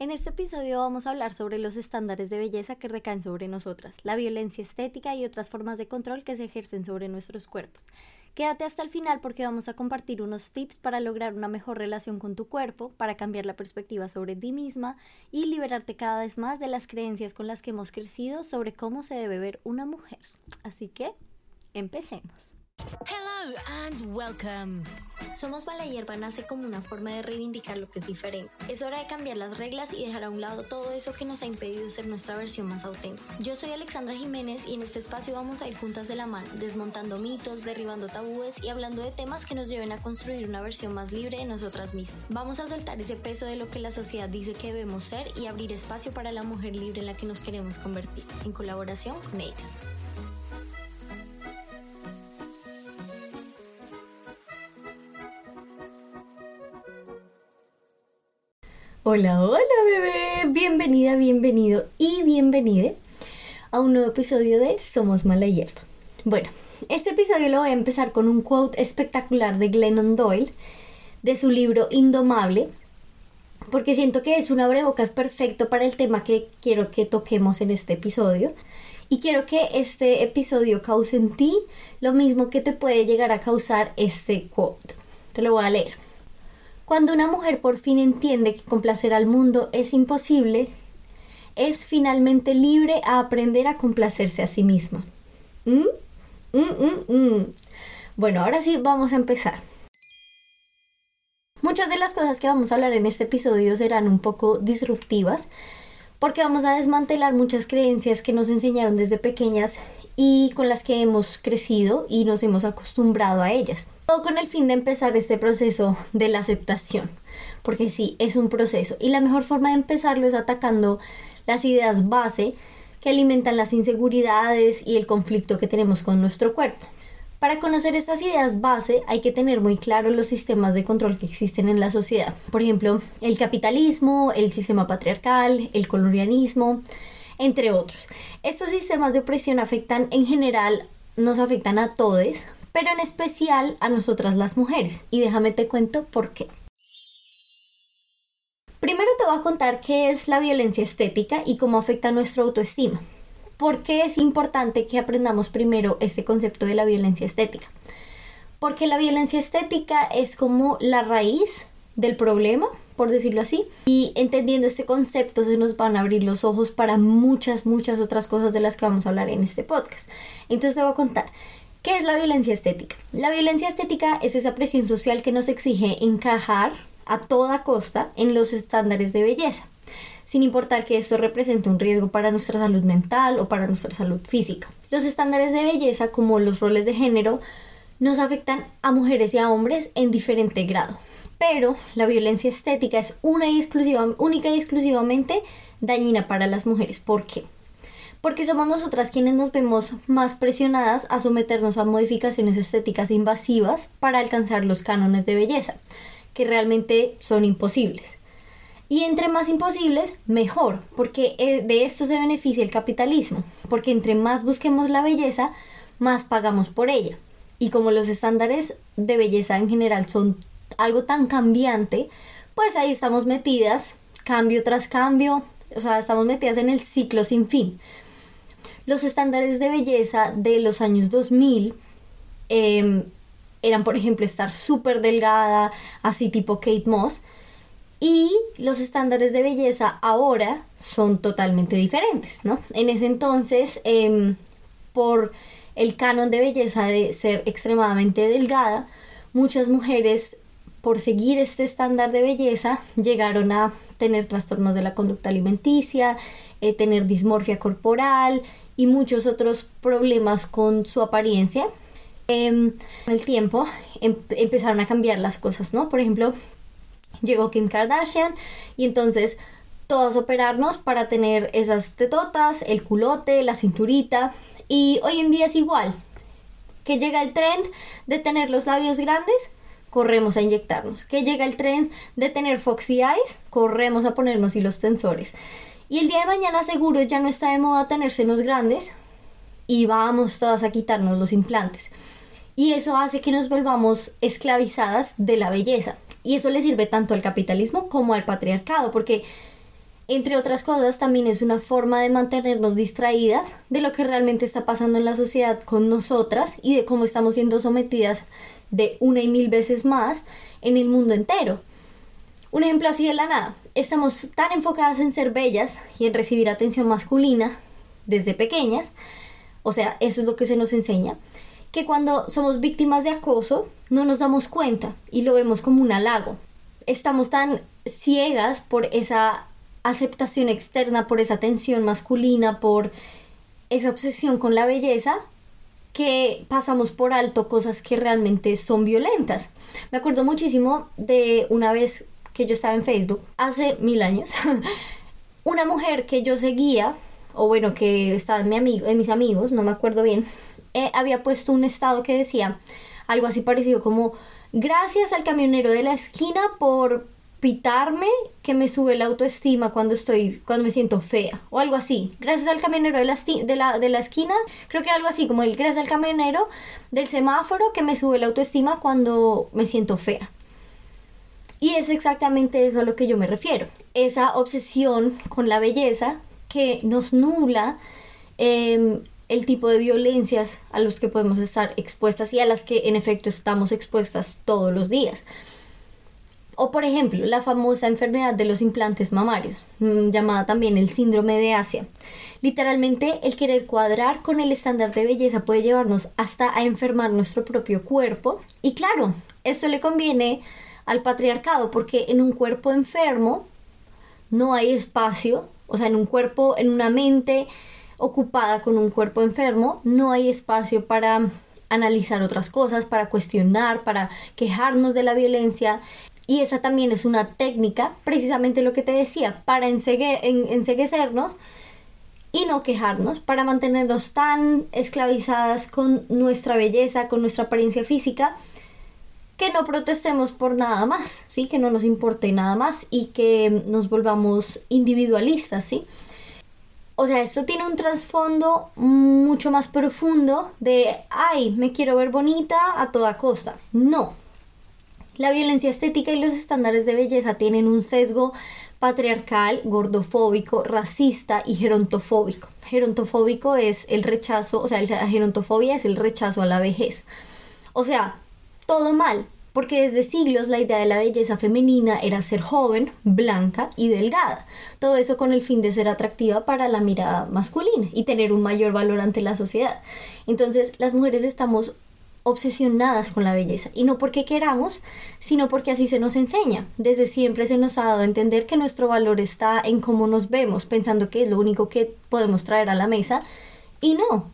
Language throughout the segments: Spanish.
En este episodio vamos a hablar sobre los estándares de belleza que recaen sobre nosotras, la violencia estética y otras formas de control que se ejercen sobre nuestros cuerpos. Quédate hasta el final porque vamos a compartir unos tips para lograr una mejor relación con tu cuerpo, para cambiar la perspectiva sobre ti misma y liberarte cada vez más de las creencias con las que hemos crecido sobre cómo se debe ver una mujer. Así que, empecemos. Hello and welcome. Somos Mala Hierba nace como una forma de reivindicar lo que es diferente. Es hora de cambiar las reglas y dejar a un lado todo eso que nos ha impedido ser nuestra versión más auténtica. Yo soy Alexandra Jiménez y en este espacio vamos a ir juntas de la mano, desmontando mitos, derribando tabúes y hablando de temas que nos lleven a construir una versión más libre de nosotras mismas. Vamos a soltar ese peso de lo que la sociedad dice que debemos ser y abrir espacio para la mujer libre en la que nos queremos convertir, en colaboración con ellas. Hola, hola bebé, bienvenida, bienvenido y bienvenide a un nuevo episodio de Somos Mala Hierba. Bueno, este episodio lo voy a empezar con un quote espectacular de Glennon Doyle de su libro Indomable, porque siento que es un abrebocas perfecto para el tema que quiero que toquemos en este episodio. Y quiero que este episodio cause en ti lo mismo que te puede llegar a causar este quote. Te lo voy a leer. Cuando una mujer por fin entiende que complacer al mundo es imposible, es finalmente libre a aprender a complacerse a sí misma. ¿Mm? ¿Mm, mm, bueno, ahora sí vamos a empezar. Muchas de las cosas que vamos a hablar en este episodio serán un poco disruptivas porque vamos a desmantelar muchas creencias que nos enseñaron desde pequeñas y con las que hemos crecido y nos hemos acostumbrado a ellas. Todo con el fin de empezar este proceso de la aceptación, porque sí, es un proceso y la mejor forma de empezarlo es atacando las ideas base que alimentan las inseguridades y el conflicto que tenemos con nuestro cuerpo. Para conocer estas ideas base hay que tener muy claro los sistemas de control que existen en la sociedad. Por ejemplo, el capitalismo, el sistema patriarcal, el colonialismo, entre otros. Estos sistemas de opresión afectan en general, nos afectan a todos, pero en especial a nosotras las mujeres. Y déjame te cuento por qué. Primero te voy a contar qué es la violencia estética y cómo afecta nuestra autoestima. ¿Por qué es importante que aprendamos primero este concepto de la violencia estética? Porque la violencia estética es como la raíz del problema, por decirlo así, y entendiendo este concepto se nos van a abrir los ojos para muchas, muchas otras cosas de las que vamos a hablar en este podcast. Entonces te voy a contar. ¿Qué es la violencia estética? La violencia estética es esa presión social que nos exige encajar a toda costa en los estándares de belleza, sin importar que esto represente un riesgo para nuestra salud mental o para nuestra salud física. Los estándares de belleza, como los roles de género, nos afectan a mujeres y a hombres en diferente grado. Pero la violencia estética es única y exclusivamente dañina para las mujeres. ¿Por qué? Porque somos nosotras quienes nos vemos más presionadas a someternos a modificaciones estéticas invasivas para alcanzar los cánones de belleza, que realmente son imposibles. Y entre más imposibles, mejor, porque eh, de esto se beneficia el capitalismo, porque entre más busquemos la belleza, más pagamos por ella. Y como los estándares de belleza en general son algo tan cambiante, pues ahí estamos metidas, cambio tras cambio, o sea, estamos metidas en el ciclo sin fin los estándares de belleza de los años 2000 em, eran, por ejemplo, estar súper delgada, así tipo Kate Moss. Y los estándares de belleza ahora son totalmente diferentes, ¿no? En ese entonces, em, por el canon de belleza de ser extremadamente delgada, muchas mujeres, por seguir este estándar de belleza, llegaron a tener trastornos de la conducta alimenticia, eh, tener dismorfia corporal, y muchos otros problemas con su apariencia. Em, con el tiempo em, empezaron a cambiar las cosas, ¿no? Por ejemplo, llegó Kim Kardashian y entonces todas operarnos para tener esas tetotas, el culote, la cinturita y hoy en día es igual. Que llega el trend de tener los labios grandes, corremos a inyectarnos. Que llega el trend de tener foxy eyes, corremos a ponernos hilos tensores. Y el día de mañana seguro ya no está de moda tener senos grandes y vamos todas a quitarnos los implantes. Y eso hace que nos volvamos esclavizadas de la belleza. Y eso le sirve tanto al capitalismo como al patriarcado, porque Entre otras cosas, también es una forma de mantenernos distraídas de lo que realmente está pasando en la sociedad con nosotras y de cómo estamos siendo sometidas de una y mil veces más en el mundo entero. Un ejemplo así de la nada. Estamos tan enfocadas en ser bellas y en recibir atención masculina desde pequeñas, o sea, eso es lo que se nos enseña, que cuando somos víctimas de acoso no nos damos cuenta y lo vemos como un halago. Estamos tan ciegas por esa aceptación externa, por esa atención masculina, por esa obsesión con la belleza, que pasamos por alto cosas que realmente son violentas. Me acuerdo muchísimo de una vez que yo estaba en Facebook, hace mil años, una mujer que yo seguía, o bueno, que estaba en, mi amigo, en mis amigos, no me acuerdo bien, eh, había puesto un estado que decía algo así parecido como gracias al camionero de la esquina por pitarme que me sube la autoestima cuando estoy, cuando me siento fea o algo así. Gracias al camionero de la, de la, de la esquina, creo que era algo así como el gracias al camionero del semáforo que me sube la autoestima cuando me siento fea. Y es exactamente eso a lo que yo me refiero. Esa obsesión con la belleza que nos nubla em, el tipo de violencias a los que podemos estar expuestas y a las que en efecto estamos expuestas todos los días. O por ejemplo, la famosa enfermedad de los implantes mamarios, mm, llamada también el síndrome de Asia. Literalmente, el querer cuadrar con el estándar de belleza puede llevarnos hasta a enfermar nuestro propio cuerpo. Y claro, esto le conviene al patriarcado porque en un cuerpo enfermo no hay espacio, o sea, en un cuerpo, en una mente ocupada con un cuerpo enfermo, no hay espacio para analizar otras cosas, para cuestionar, para quejarnos de la violencia. Y esa también es una técnica, precisamente lo que te decía, para enseguecernos y no quejarnos, para mantenernos tan esclavizadas con nuestra belleza, con nuestra apariencia física, que no protestemos por nada más, ¿sí? Que no nos importe nada más y que nos volvamos individualistas, ¿sí? O sea, esto tiene un trasfondo mucho más profundo de, ay, me quiero ver bonita a toda costa. No, la violencia estética y los estándares de belleza tienen un sesgo patriarcal, gordofóbico, racista y gerontofóbico. Gerontofóbico es el rechazo, o sea, la gerontofobia es el rechazo a la vejez. O sea, todo mal, porque desde siglos la idea de la belleza femenina era ser joven, blanca y delgada. Todo eso con el fin de ser atractiva para la mirada masculina y tener un mayor valor ante la sociedad. Entonces, las mujeres estamos obsesionadas con la belleza y no porque queramos, sino porque así se nos enseña. Desde siempre se nos ha dado a entender que nuestro valor está en cómo nos vemos, pensando que es lo único que podemos traer a la mesa y no.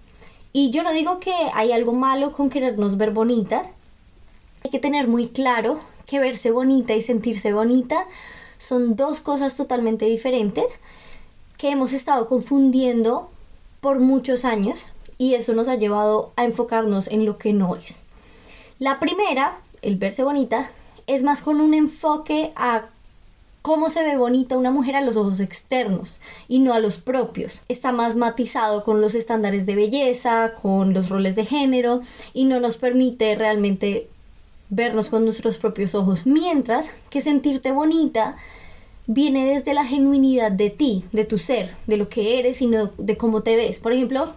Y yo no digo que hay algo malo con querernos ver bonitas. Hay que tener muy claro que verse bonita y sentirse bonita son dos cosas totalmente diferentes que hemos estado confundiendo por muchos años y eso nos ha llevado a enfocarnos en lo que no es. La primera, el verse bonita, es más con un enfoque a cómo se ve bonita una mujer a los ojos externos y no a los propios. Está más matizado con los estándares de belleza, con los roles de género y no nos permite realmente vernos con nuestros propios ojos, mientras que sentirte bonita viene desde la genuinidad de ti, de tu ser, de lo que eres y no de cómo te ves. Por ejemplo,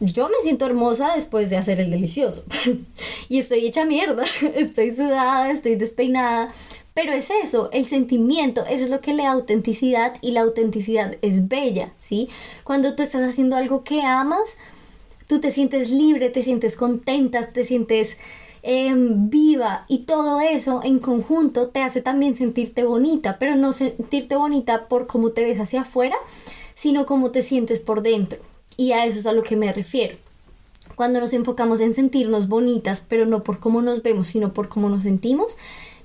yo me siento hermosa después de hacer el delicioso. y estoy hecha mierda, estoy sudada, estoy despeinada. Pero es eso, el sentimiento, es lo que le da autenticidad y la autenticidad es bella, ¿sí? Cuando tú estás haciendo algo que amas, tú te sientes libre, te sientes contenta, te sientes em, viva y todo eso en conjunto te hace también sentirte bonita, pero no sentirte bonita por cómo te ves hacia afuera, sino cómo te sientes por dentro. Y a eso es a lo que me refiero. Cuando nos enfocamos en sentirnos bonitas, pero no por cómo nos vemos, sino por cómo nos sentimos,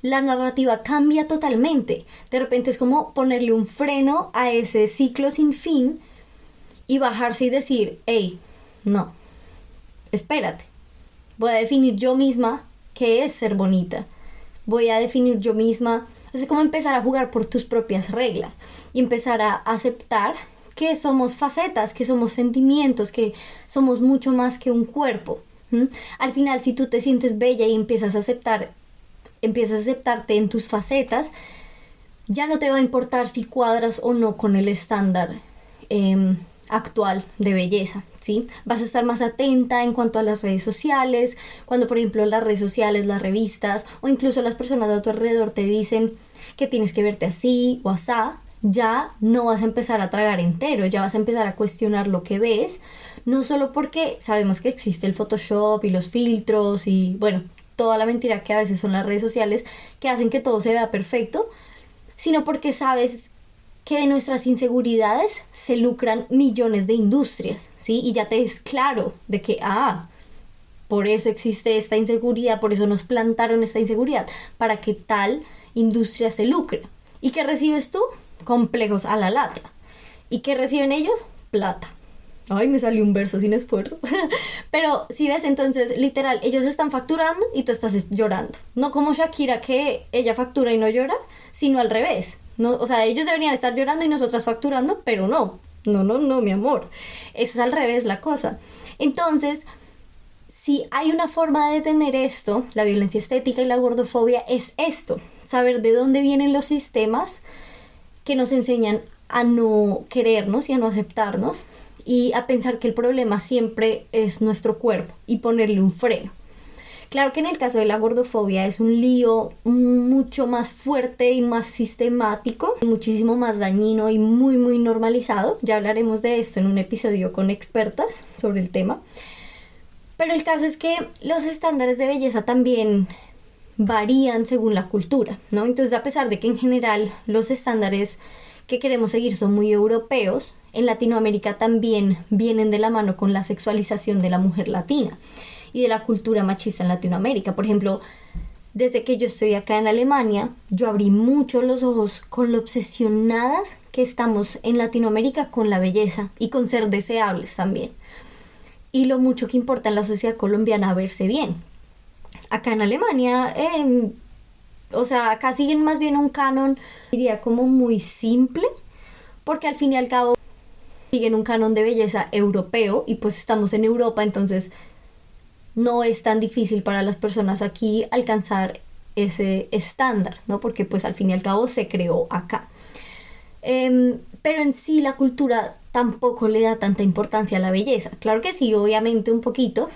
la narrativa cambia totalmente. De repente es como ponerle un freno a ese ciclo sin fin y bajarse y decir, hey, no, espérate, voy a definir yo misma qué es ser bonita. Voy a definir yo misma, es como empezar a jugar por tus propias reglas y empezar a aceptar que somos facetas, que somos sentimientos, que somos mucho más que un cuerpo. Al final, si tú te sientes bella y empiezas a aceptar, empiezas a aceptarte en tus facetas, ya no te va a importar si cuadras o no con el estándar em, actual de belleza, ¿sí? Vas a estar más atenta en cuanto a las redes sociales, cuando por ejemplo las redes sociales, las revistas o incluso las personas de tu alrededor te dicen que tienes que verte así o asá, ya no vas a empezar a tragar entero, ya vas a empezar a cuestionar lo que ves, no solo porque sabemos que existe el Photoshop y los filtros y bueno, toda la mentira que a veces son las redes sociales que hacen que todo se vea perfecto, sino porque sabes que de nuestras inseguridades se lucran millones de industrias, ¿sí? Y ya te es claro de que, ah, por eso existe esta inseguridad, por eso nos plantaron esta inseguridad, para que tal industria se lucre. ¿Y qué recibes tú? Complejos a la lata. ¿Y qué reciben ellos? Plata. Ay, me salió un verso sin esfuerzo. Pero si ves, entonces, literal, ellos están facturando y tú estás llorando. No como Shakira, que ella factura y no llora, sino al revés. O sea, ellos deberían estar llorando y nosotras facturando, pero no. No, no, no, mi amor. Es al revés la cosa. Entonces, si hay una forma de detener esto, la violencia estética y la gordofobia, es esto. Saber de dónde vienen los sistemas que nos enseñan a no querernos y a no aceptarnos y a pensar que el problema siempre es nuestro cuerpo y ponerle un freno. Claro que en el caso de la gordofobia es un lío mucho más fuerte y más sistemático, muchísimo más dañino y muy muy normalizado. Ya hablaremos de esto en un episodio con expertas sobre el tema. Pero el caso es que los estándares de belleza también varían según la cultura, ¿no? Entonces, a pesar de que en general los estándares que queremos seguir son muy europeos, en Latinoamérica también vienen de la mano con la sexualización de la mujer latina y de la cultura machista en Latinoamérica. Por ejemplo, desde que yo estoy acá en Alemania, yo abrí mucho los ojos con lo obsesionadas que estamos en Latinoamérica con la belleza y con ser deseables también. Y lo mucho que importa en la sociedad colombiana verse bien. Acá en Alemania, em, o sea, acá siguen más bien un canon, diría como muy simple, porque al fin y al cabo siguen un canon de belleza europeo y pues estamos en Europa, entonces no es tan difícil para las personas aquí alcanzar ese estándar, ¿no? Porque pues al fin y al cabo se creó acá. Em, pero en sí la cultura tampoco le da tanta importancia a la belleza. Claro que sí, obviamente un poquito,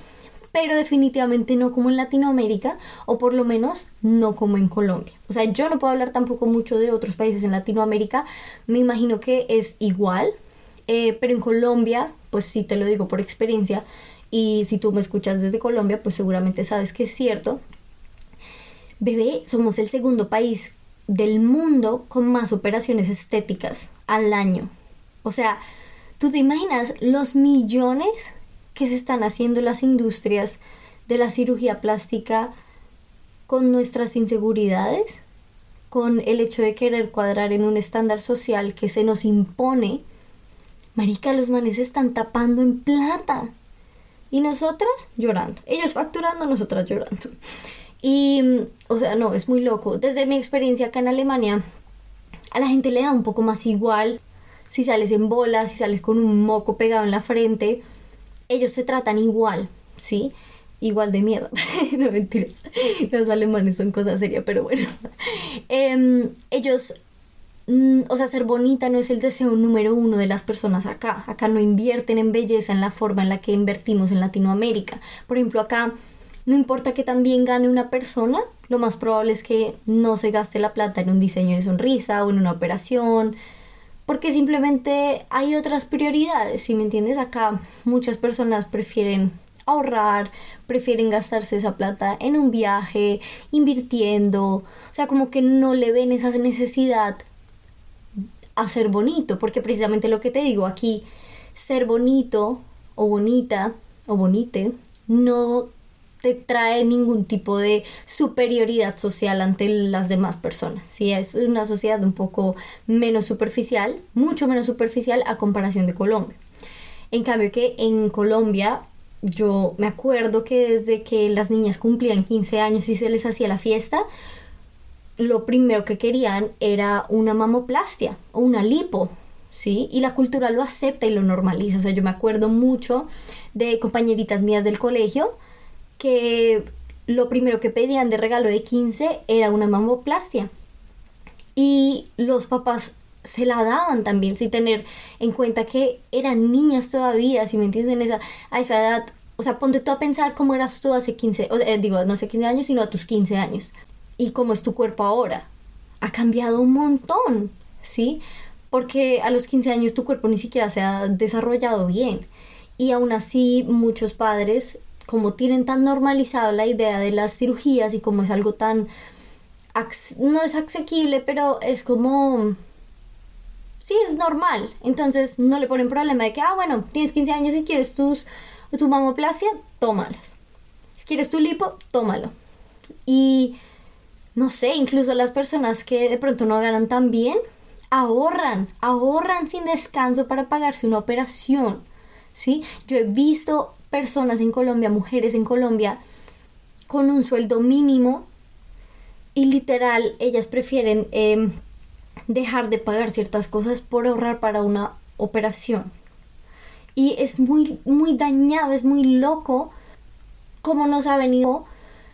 pero definitivamente no como en Latinoamérica o por lo menos no como en Colombia. O sea, yo no puedo hablar tampoco mucho de otros países en Latinoamérica, me imagino que es igual, eh, pero en Colombia, pues sí te lo digo por experiencia, y si tú me escuchas desde Colombia, pues seguramente sabes que es cierto. Bebé, somos el segundo país del mundo con más operaciones estéticas al año. O sea, ¿tú te imaginas los millones que se están haciendo las industrias de la cirugía plástica con nuestras inseguridades? Con el hecho de querer cuadrar en un estándar social que se nos impone Marica, los manes se están tapando en plata. Y nosotras llorando. Ellos facturando, nosotras llorando. Y, o sea, no, es muy loco. Desde mi experiencia acá en Alemania, a la gente le da un poco más igual si sales en bolas, si sales con un moco pegado en la frente. Ellos se tratan igual, ¿sí? Igual de mierda. no mentiras. Los alemanes son cosas serias, pero bueno. Em, ellos Mm, o sea, ser bonita no es el deseo número uno de las personas acá. Acá no invierten en belleza en la forma en la que invertimos en Latinoamérica. Por ejemplo, acá no importa que también gane una persona, lo más probable es que no se gaste la plata en un diseño de sonrisa o en una operación, porque simplemente hay otras prioridades, si me entiendes, acá muchas personas prefieren ahorrar, prefieren gastarse esa plata en un viaje, invirtiendo, o sea, como que no le ven esa necesidad a ser bonito, porque precisamente lo que te digo aquí, ser bonito o bonita o bonite no te trae ningún tipo de superioridad social ante las demás personas. Si es una sociedad un poco menos superficial, mucho menos superficial a comparación de Colombia. En cambio que en Colombia yo me acuerdo que desde que las niñas cumplían 15 años y se les hacía la fiesta, lo primero que querían era una mamoplastia o una lipo, ¿sí? Y la cultura lo acepta y lo normaliza. O sea, yo me acuerdo mucho de compañeritas mías del colegio que lo primero que pedían de regalo de 15 era una mamoplastia. Y los papás se la daban también, sin tener en cuenta que eran niñas todavía, si me entienden, esa, a esa edad. O sea, ponte tú a pensar cómo eras tú hace 15, o, eh, digo, no hace 15 años, sino a tus 15 años. Y cómo es tu cuerpo ahora. Ha cambiado un montón, ¿sí? Porque a los 15 años tu cuerpo ni siquiera se ha desarrollado bien. Y aún así muchos padres, como tienen tan normalizado la idea de las cirugías y como es algo tan... no es asequible, pero es como sí es normal. Entonces no le ponen problema de que, ah, bueno, tienes 15 años y quieres tus, tu mamoplasia, tómalas. Si quieres tu lipo, tómalo. Y no sé, incluso las personas que de pronto no ganan tan bien, ahorran, ahorran sin descanso para pagarse una operación. ¿Sí? Yo he visto personas en Colombia, mujeres en Colombia, con un sueldo mínimo y literal ellas prefieren em, dejar de pagar ciertas cosas por ahorrar para una operación. Y es muy, muy dañado, es muy loco cómo nos ha venido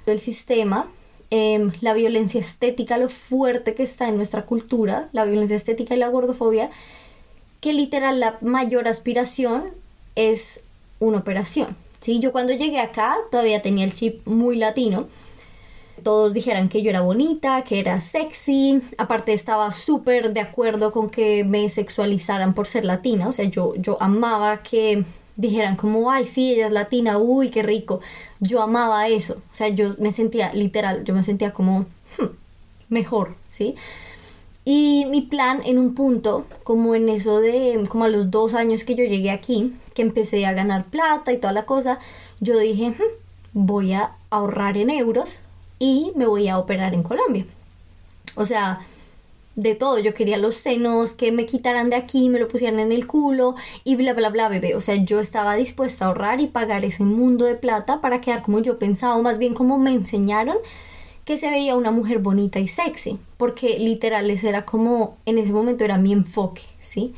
el sistema, em, la violencia estética, lo fuerte que está en nuestra cultura, la violencia estética y la gordofobia, que literal la mayor aspiración es una operación. ¿sí? Yo cuando llegué acá todavía tenía el chip muy latino todos dijeran que yo era bonita, que era sexy. Aparte estaba súper de acuerdo con que me sexualizaran por ser latina. O sea, yo, yo amaba que dijeran como, ay, sí, ella es latina, uy, qué rico. Yo amaba eso. O sea, yo me sentía, literal, yo me sentía como hmm, mejor, ¿sí? Y mi plan en un punto, como en eso de, como a los dos años que yo llegué aquí, que empecé a ganar plata y toda la cosa, yo dije, hmm, voy a ahorrar en euros y me voy a operar en Colombia. O sea, de todo. Yo quería los senos, que me quitaran de aquí, me lo pusieran en el culo y bla, bla, bla, bebé. O sea, yo estaba dispuesta a ahorrar y pagar ese mundo de plata para quedar como yo pensaba, o más bien como me enseñaron que se veía una mujer bonita y sexy. Porque literal, era como, en ese momento era mi enfoque, ¿sí?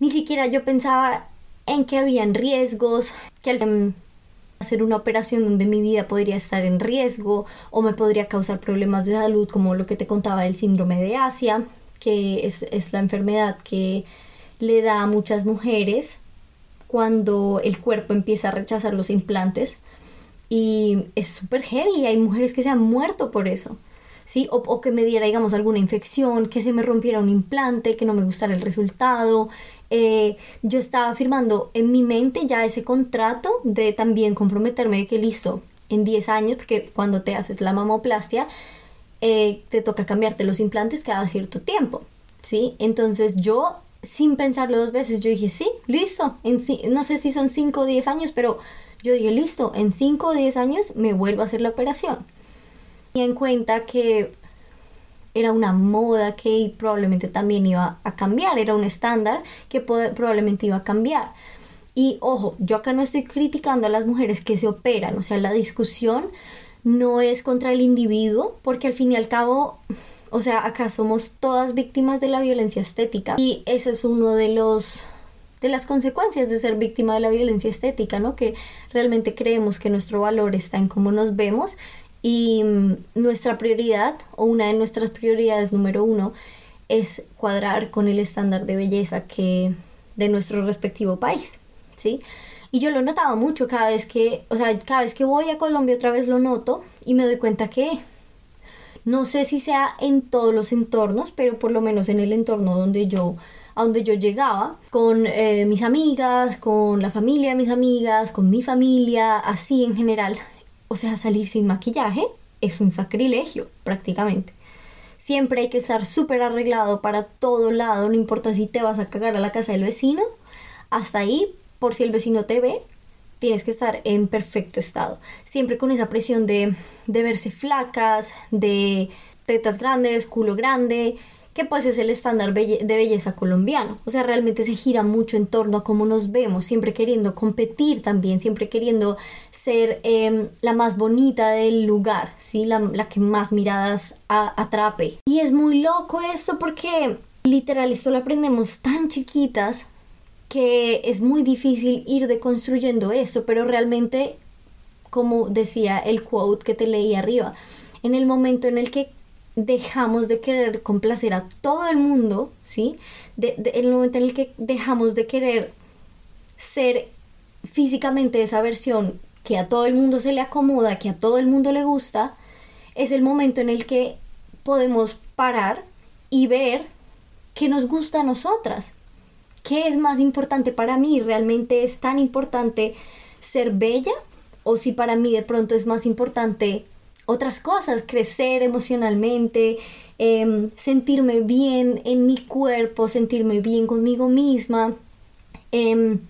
Ni siquiera yo pensaba en que habían riesgos, que al hacer una operación donde mi vida podría estar en riesgo o me podría causar problemas de salud como lo que te contaba del síndrome de Asia, que es, es la enfermedad que le da a muchas mujeres cuando el cuerpo empieza a rechazar los implantes y es súper heavy, hay mujeres que se han muerto por eso. ¿Sí? O, que me diera, digamos, alguna infección, que se me rompiera un implante, que no me gustara el resultado, eh, yo estaba firmando en mi mente ya ese contrato de también comprometerme de que listo, en 10 años, porque cuando te haces la mamoplastia, eh, te toca cambiarte los implantes cada cierto tiempo, ¿sí? Entonces yo, sin pensarlo dos veces, yo dije, sí, listo, en, no sé si son 5 o 10 años, pero yo dije, listo, en 5 o 10 años me vuelvo a hacer la operación. Y en cuenta que era una moda que probablemente también iba a cambiar, era un estándar que probablemente iba a cambiar. Y ojo, yo acá no estoy criticando a las mujeres que se operan, o sea, la discusión no es contra el individuo, porque al fin y al cabo, o sea, acá somos todas víctimas de la violencia estética y ese es uno de los de las consecuencias de ser víctima de la violencia estética, ¿no? Que realmente creemos que nuestro valor está en cómo nos vemos y mm, nuestra prioridad, o una de nuestras prioridades número uno, es cuadrar con el estándar de belleza que de nuestro respectivo país, ¿sí? Y yo lo notaba mucho cada vez que, o sea, cada vez que voy a Colombia otra vez lo noto y me doy cuenta que no sé si sea en todos los entornos, pero por lo menos en el entorno donde yo a donde yo llegaba con eh, mis amigas, con la familia de mis amigas, con mi familia, así en general. O sea, salir sin maquillaje es un sacrilegio prácticamente. Siempre hay que estar súper arreglado para todo lado, no importa si te vas a cagar a la casa del vecino, hasta ahí, por si el vecino te ve, tienes que estar en perfecto estado. Siempre con esa presión de, de verse flacas, de tetas grandes, culo grande, que pues es el estándar de belleza colombiano. O sea, realmente se gira mucho en torno a cómo nos vemos, siempre queriendo competir también, siempre queriendo ser em, la más bonita del lugar, ¿sí? La, que más miradas atrape. Y es muy loco esto porque literal esto lo aprendemos tan chiquitas que es muy difícil ir deconstruyendo esto, pero realmente, como decía el quote que te leí arriba, en el momento en el que dejamos de querer complacer a todo el mundo, ¿sí? De, el momento en el que dejamos de querer ser físicamente esa versión que a todo el mundo se le acomoda, que a todo el mundo le gusta, es el momento en el que podemos parar y ver qué nos gusta a nosotras, qué es más importante para mí, realmente es tan importante ser bella o si para mí de pronto es más importante otras cosas, crecer emocionalmente, em, sentirme bien en mi cuerpo, sentirme bien conmigo misma. Em,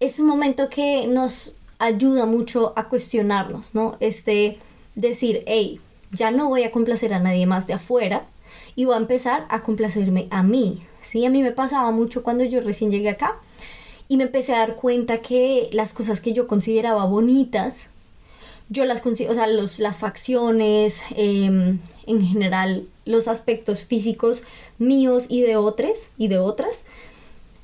es un momento que nos ayuda mucho a cuestionarnos, ¿no? Este, decir, hey, ya no voy a complacer a nadie más de afuera y voy a empezar a complacerme a mí, ¿sí? A mí me pasaba mucho cuando yo recién llegué acá y me empecé a dar cuenta que las cosas que yo consideraba bonitas, yo las considero, o sea, los, las facciones, em, en general, los aspectos físicos míos y de otros y de otras,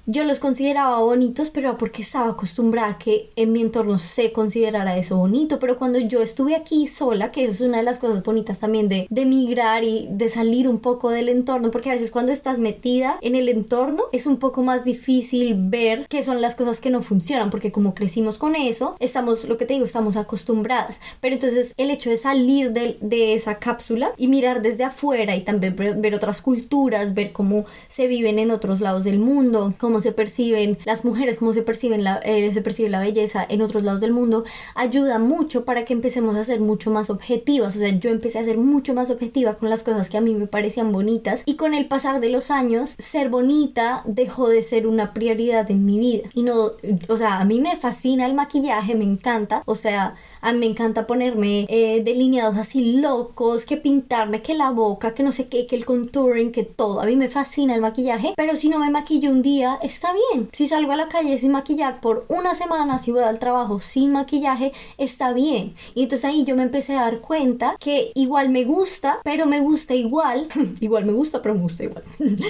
yo los consideraba bonitos, pero porque estaba acostumbrada a que en mi entorno se considerara eso bonito. Pero cuando yo estuve aquí sola, que es una de las cosas bonitas también de, de migrar y de salir un poco del entorno, porque a veces cuando estás metida en el entorno es un poco más difícil ver qué son las cosas que no funcionan, porque como crecimos con eso, estamos, lo que te digo, estamos acostumbradas. Pero entonces el hecho de salir de, de esa cápsula y mirar desde afuera y también ver, otras culturas, ver cómo se viven en otros lados del mundo, cómo se perciben las mujeres, cómo se, perciben la, eh, se percibe la belleza en otros lados del mundo, ayuda mucho para que empecemos a ser mucho más objetivas. O sea, yo empecé a ser mucho más objetiva con las cosas que a mí me parecían bonitas y con el pasar de los años, ser bonita dejó de ser una prioridad en mi vida. Y no, o sea, a mí me fascina el maquillaje, me encanta. O sea, a mí me encanta ponerme eh, delineados así locos, que pintarme, que la boca, que no sé qué, que el contouring, que todo. A mí me fascina el maquillaje, pero si no me maquillo un día, está bien. Si salgo a la calle sin maquillar por una semana, si voy al trabajo sin maquillaje, está bien. Y entonces ahí yo me empecé a dar cuenta que igual me gusta, pero me gusta igual. igual me gusta, pero me gusta igual.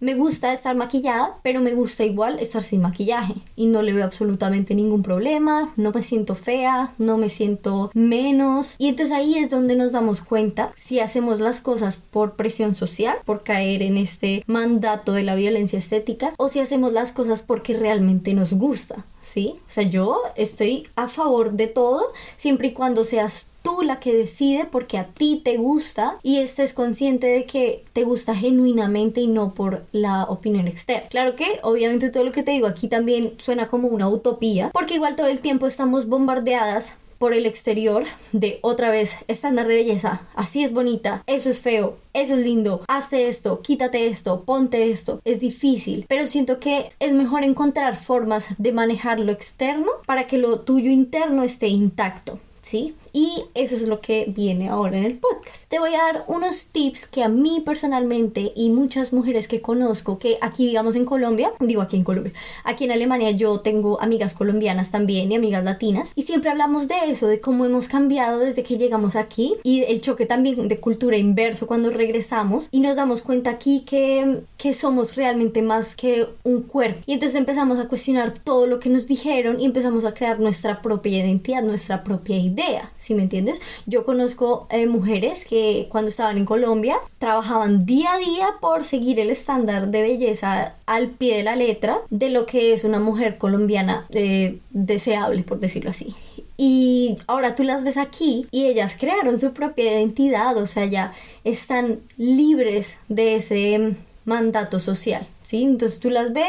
Me gusta estar maquillada, pero me gusta igual estar sin maquillaje. Y no le veo absolutamente ningún problema, no me siento fea, no me siento menos. Y entonces ahí es donde nos damos cuenta si hacemos las cosas por presión social, por caer en este mandato de la violencia estética, o si hacemos las cosas porque realmente nos gusta. ¿Sí? O sea, yo estoy a favor de todo siempre y cuando seas la que decide porque a ti te gusta y estés consciente de que te gusta genuinamente y no por la opinión externa. Claro que obviamente todo lo que te digo aquí también suena como una utopía porque igual todo el tiempo estamos bombardeadas por el exterior de otra vez estándar de belleza, así es bonita, eso es feo, eso es lindo, hazte esto, quítate esto, ponte esto, es difícil, pero siento que es mejor encontrar formas de manejar lo externo para que lo tuyo interno esté intacto. ¿sí? Y eso es lo que viene ahora en el podcast. Te voy a dar unos tips que a mí personalmente y muchas mujeres que conozco, que aquí digamos en Colombia, digo aquí en Colombia, aquí en Alemania yo tengo amigas colombianas también y amigas latinas y siempre hablamos de eso, de cómo hemos cambiado desde que llegamos aquí y el choque también de cultura inverso cuando regresamos y nos damos cuenta aquí que, que somos realmente más que un cuerpo. Y entonces empezamos a cuestionar todo lo que nos dijeron y empezamos a crear nuestra propia identidad, nuestra propia idea si me entiendes? Yo conozco eh, mujeres que cuando estaban en Colombia trabajaban día a día por seguir el estándar de belleza al pie de la letra de lo que es una mujer colombiana eh, deseable, por decirlo así. Y ahora tú las ves aquí y ellas crearon su propia identidad, o sea, ya están libres de ese mandato social, ¿sí? Entonces tú las ves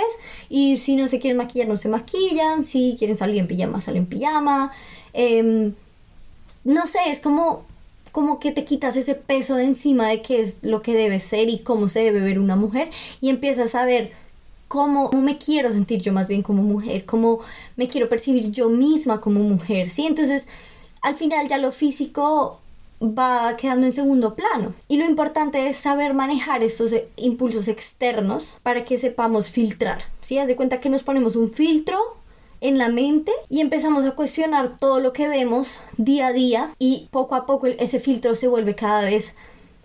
y si no se quieren maquillar, no se maquillan, si quieren salir en pijama, salen en pijama. Eh, no sé, es como, como que te quitas ese peso de encima de qué es lo que debe ser y cómo se debe ver una mujer y empiezas a ver cómo, me quiero sentir yo más bien como mujer, cómo me quiero percibir yo misma como mujer, ¿sí? Entonces, al final ya lo físico va quedando en segundo plano. Y lo importante es saber manejar estos impulsos externos para que sepamos filtrar. Si ¿sí? Haz de cuenta que nos ponemos un filtro en la mente y empezamos a cuestionar todo lo que vemos día a día y poco a poco ese filtro se vuelve cada vez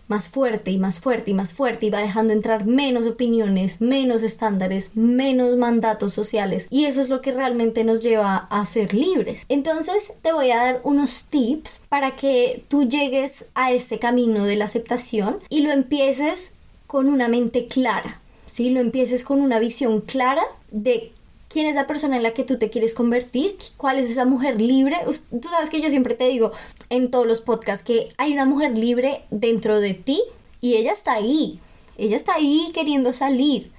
más fuerte y más fuerte y más fuerte y va dejando entrar menos opiniones, menos estándares, menos mandatos sociales y eso es lo que realmente nos lleva a ser libres. Entonces te voy a dar unos tips para que tú llegues a este camino de la aceptación y lo empieces con una mente clara, ¿sí? Lo empieces con una visión clara de quién es la persona en la que tú te quieres convertir, cuál es esa mujer libre. Tú sabes que yo siempre te digo en todos los podcasts que hay una mujer libre dentro de ti y ella está ahí. Ella está ahí queriendo salir.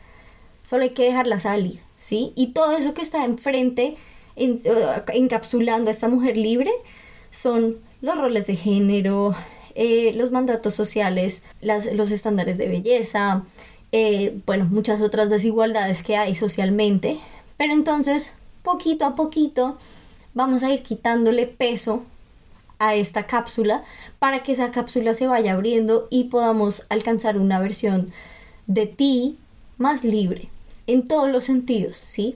Solo hay que dejarla salir, ¿sí? Y todo eso que está enfrente, en, encapsulando a esta mujer libre, son los roles de género, eh, los mandatos sociales, las, los estándares de belleza, eh, bueno, muchas otras desigualdades que hay socialmente, pero entonces, poquito a poquito, vamos a ir quitándole peso a esta cápsula para que esa cápsula se vaya abriendo y podamos alcanzar una versión de ti más libre en todos los sentidos, ¿sí?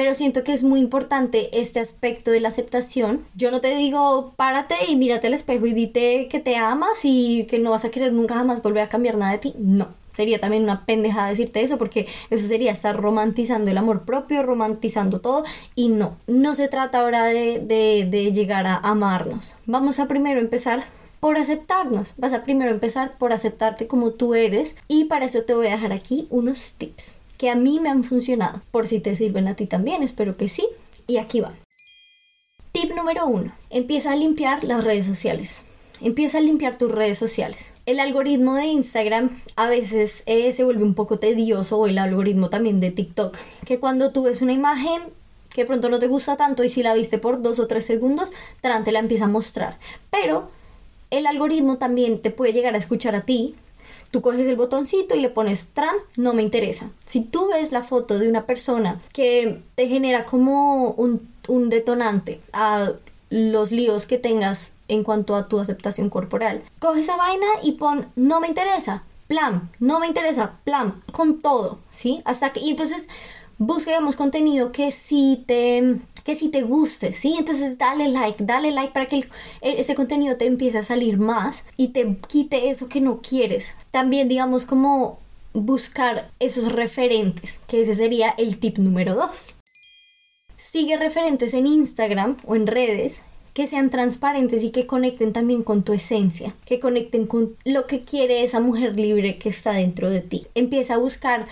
Pero siento que es muy importante este aspecto de la aceptación. Yo no te digo párate y mírate al espejo y dite que te amas y que no vas a querer nunca jamás volver a cambiar nada de ti. No, sería también una pendejada decirte eso porque eso sería estar romantizando el amor propio, romantizando todo y no, no se trata ahora de, de, llegar a amarnos. Vamos a primero empezar por aceptarnos. Vas a primero empezar por aceptarte como tú eres y para eso te voy a dejar aquí unos tips que a mí me han funcionado. Por si te sirven a ti también, espero que sí. Y aquí va. Tip número uno. Empieza a limpiar las redes sociales. Empieza a limpiar tus redes sociales. El algoritmo de Instagram a veces eh, se vuelve un poco tedioso o el algoritmo también de TikTok, que cuando tú ves una imagen que pronto no te gusta tanto y si la viste por dos o tres segundos, te la empieza a mostrar. Pero el algoritmo también te puede llegar a escuchar a ti. Tú coges el botoncito y le pones tran, no me interesa. Si tú ves la foto de una persona que te genera como un, detonante a los líos que tengas en cuanto a tu aceptación corporal. Coge esa vaina y pon no me interesa, plan, no me interesa, plan, con todo, ¿sí? Hasta que y entonces busquemos contenido que sí te que si te guste, ¿sí? Entonces dale like, dale like para que ese contenido te empiece a salir más y te quite eso que no quieres. También digamos como buscar esos referentes, que ese sería el tip número 2. Sigue referentes en Instagram o en redes que sean transparentes y que conecten también con tu esencia, que conecten con lo que quiere esa mujer libre que está dentro de ti. Empieza a buscar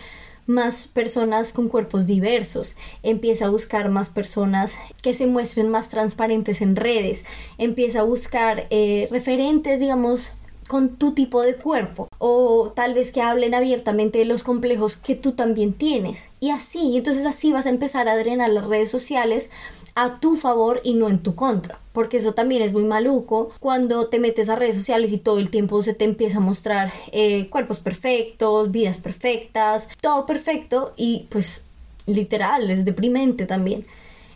más personas con cuerpos diversos, empieza a buscar más personas que se muestren más transparentes en redes, empieza a buscar eh, referentes, digamos, con tu tipo de cuerpo. O tal vez que hablen abiertamente de los complejos que tú también tienes. Y así, entonces así vas a empezar a drenar las redes sociales a tu favor y no en tu contra. Porque eso también es muy maluco cuando te metes a redes sociales y todo el tiempo se te empieza a mostrar eh, cuerpos perfectos, vidas perfectas, todo perfecto y pues literal, es deprimente también.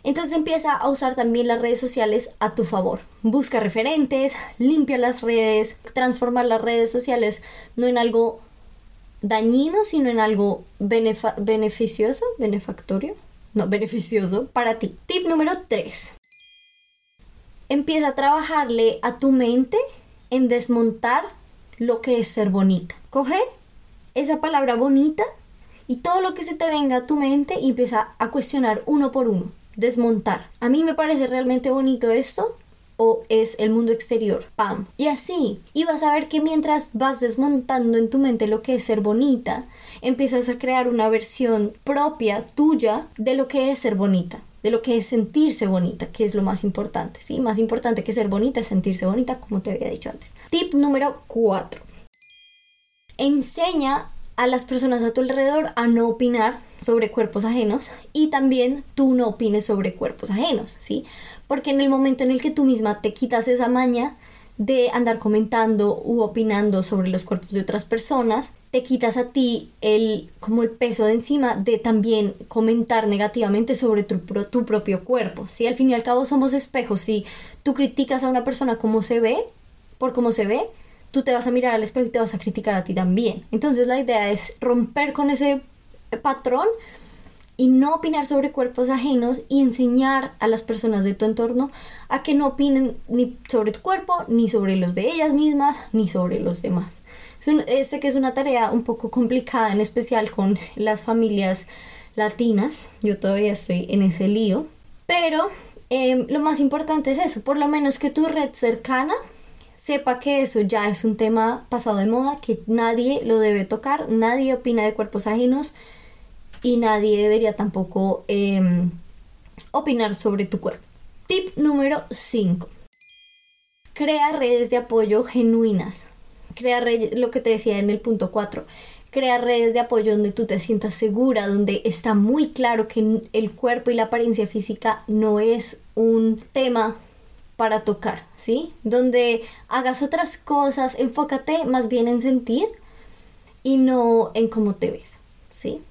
Entonces empieza a usar también las redes sociales a tu favor. Busca referentes, limpia las redes, transformar las redes sociales no en algo dañino, sino en algo beneficioso, benefactorio no beneficioso para ti. Tip número 3. Empieza a trabajarle a tu mente en desmontar lo que es ser bonita. Coge esa palabra bonita y todo lo que se te venga a tu mente y empieza a cuestionar uno por uno. Desmontar. A mí me parece realmente bonito esto o es el mundo exterior. ¡Pam! Y así, y vas a ver que mientras vas desmontando en tu mente lo que es ser bonita, empiezas a crear una versión propia tuya de lo que es ser bonita de lo que es sentirse bonita, que es lo más importante, ¿sí? Más importante que ser bonita es sentirse bonita, como te había dicho antes. Tip número 4. Enseña a las personas a tu alrededor a no opinar sobre cuerpos ajenos y también tú no opines sobre cuerpos ajenos, ¿sí? Porque en el momento en el que tú misma te quitas esa maña de andar comentando u opinando sobre los cuerpos de otras personas, te quitas a ti el como el peso de encima de también comentar negativamente sobre tu, tu propio cuerpo. Si al fin y al cabo somos espejos, si tú criticas a una persona como se ve, por cómo se ve, tú te vas a mirar al espejo y te vas a criticar a ti también. Entonces la idea es romper con ese patrón y no opinar sobre cuerpos ajenos y enseñar a las personas de tu entorno a que no opinen ni sobre tu cuerpo, ni sobre los de ellas mismas, ni sobre los demás. Eh, sé que es una tarea un poco complicada, en especial con las familias latinas. Yo todavía estoy en ese lío. Pero em, lo más importante es eso, por lo menos que tu red cercana sepa que eso ya es un tema pasado de moda, que nadie lo debe tocar, nadie opina de cuerpos ajenos y nadie debería tampoco em, opinar sobre tu cuerpo. Tip número 5. Crea redes de apoyo genuinas. Crea redes, lo que te decía en el punto 4. Crea redes de apoyo donde tú te sientas segura, donde está muy claro que el cuerpo y la apariencia física no es un tema para tocar, ¿sí? Donde hagas otras cosas, enfócate más bien en sentir y no en cómo te ves, ¿sí?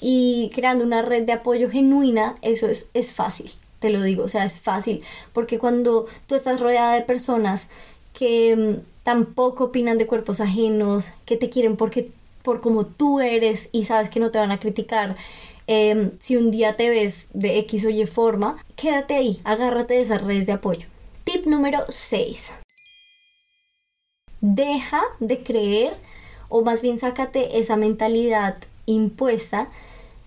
Y creando una red de apoyo genuina, eso es, es fácil, te lo digo, o sea, es fácil, porque cuando tú estás rodeada de personas que mm, tampoco opinan de cuerpos ajenos, que te quieren porque por como tú eres y sabes que no te van a criticar, em, si un día te ves de X o Y forma, quédate ahí, agárrate de esas redes de apoyo. Tip número 6. Deja de creer, o más bien sácate esa mentalidad impuesta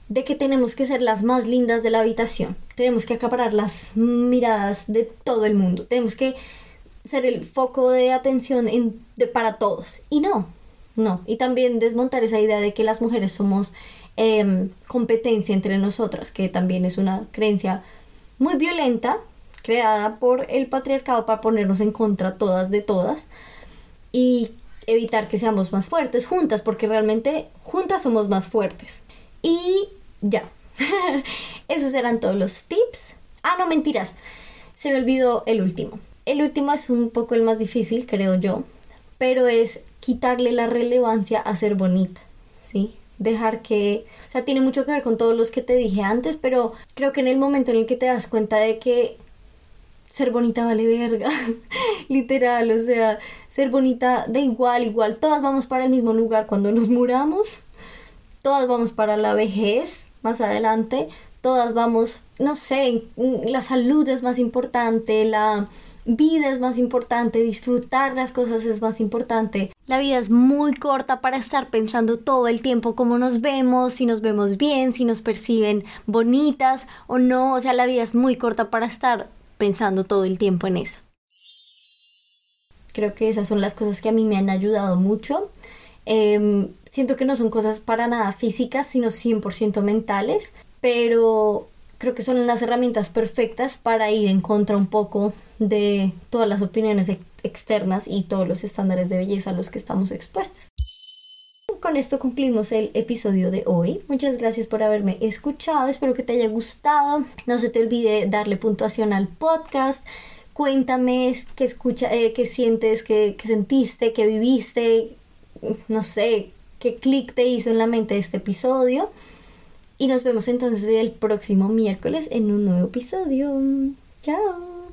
de que tenemos que ser las más lindas de la habitación. Tenemos que acaparar las miradas de todo el mundo. Tenemos que ser el foco de atención de, para todos. Y no, no. Y también desmontar esa idea de que las mujeres somos em, competencia entre nosotras, que también es una creencia muy violenta creada por el patriarcado para ponernos en contra todas de todas y evitar que seamos más fuertes juntas, porque realmente juntas somos más fuertes. Y ya, esos eran todos los tips. Ah, no, mentiras, se me olvidó el último. El último es un poco el más difícil, creo yo, pero es quitarle la relevancia a ser bonita, ¿sí? Dejar que, o sea, tiene mucho que ver con todos los que te dije antes, pero creo que en el momento en el que te das cuenta de que ser bonita vale verga, literal, o sea, ser bonita da igual, igual, todas vamos para el mismo lugar cuando nos muramos, todas vamos para la vejez más adelante, todas vamos, no sé, la salud es más importante, la vida es más importante, disfrutar las cosas es más importante. La vida es muy corta para estar pensando todo el tiempo cómo nos vemos, si nos vemos bien, si nos perciben bonitas o no, o sea, la vida es muy corta para estar pensando todo el tiempo en eso. Creo que esas son las cosas que a mí me han ayudado mucho. Em, siento que no son cosas para nada físicas, sino 100% mentales, pero creo que son las herramientas perfectas para ir en contra un poco de todas las opiniones externas y todos los estándares de belleza a los que estamos expuestas con esto concluimos el episodio de hoy. Muchas gracias por haberme escuchado. Espero que te haya gustado. No se te olvide darle puntuación al podcast. Cuéntame qué escucha, eh, qué sientes, qué, qué sentiste, qué viviste. No sé, qué clic te hizo en la mente este episodio. Y nos vemos entonces el próximo miércoles en un nuevo episodio. Chao.